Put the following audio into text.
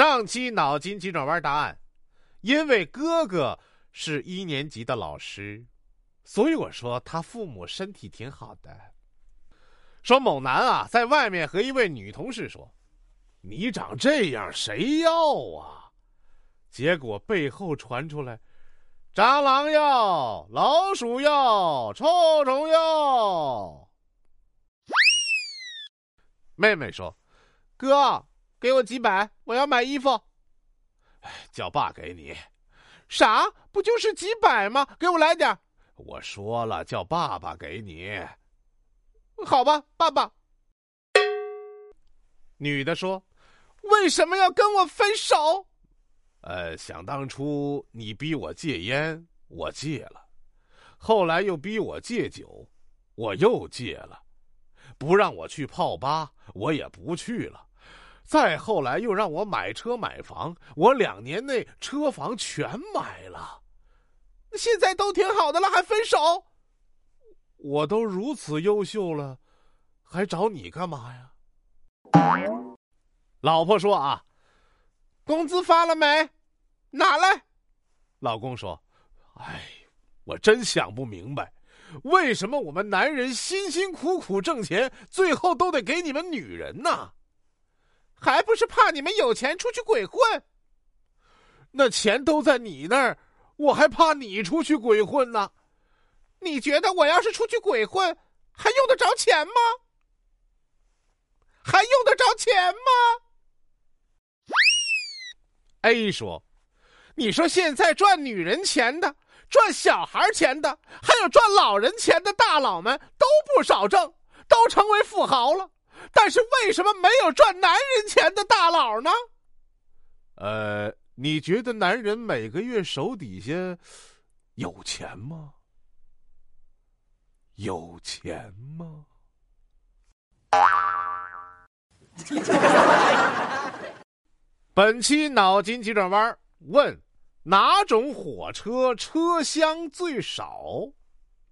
上期脑筋急转弯答案：因为哥哥是一年级的老师，所以我说他父母身体挺好的。说某男啊，在外面和一位女同事说：“你长这样，谁要啊？”结果背后传出来：“蟑螂要，老鼠要，臭虫要。”妹妹说：“哥，给我几百，我要买衣服。”哎，叫爸给你。啥？不就是几百吗？给我来点。我说了，叫爸爸给你。好吧，爸爸。女的说：“为什么要跟我分手？”呃，想当初你逼我戒烟，我戒了；后来又逼我戒酒，我又戒了；不让我去泡吧，我也不去了；再后来又让我买车买房，我两年内车房全买了。现在都挺好的了，还分手？我都如此优秀了，还找你干嘛呀？老婆说啊，工资发了没？拿来。老公说：“哎，我真想不明白，为什么我们男人辛辛苦苦挣钱，最后都得给你们女人呢？还不是怕你们有钱出去鬼混？那钱都在你那儿，我还怕你出去鬼混呢。”你觉得我要是出去鬼混，还用得着钱吗？还用得着钱吗？A 说：“你说现在赚女人钱的、赚小孩钱的，还有赚老人钱的大佬们都不少挣，都成为富豪了。但是为什么没有赚男人钱的大佬呢？”呃，你觉得男人每个月手底下有钱吗？有钱吗？本期脑筋急转弯问：哪种火车车厢最少？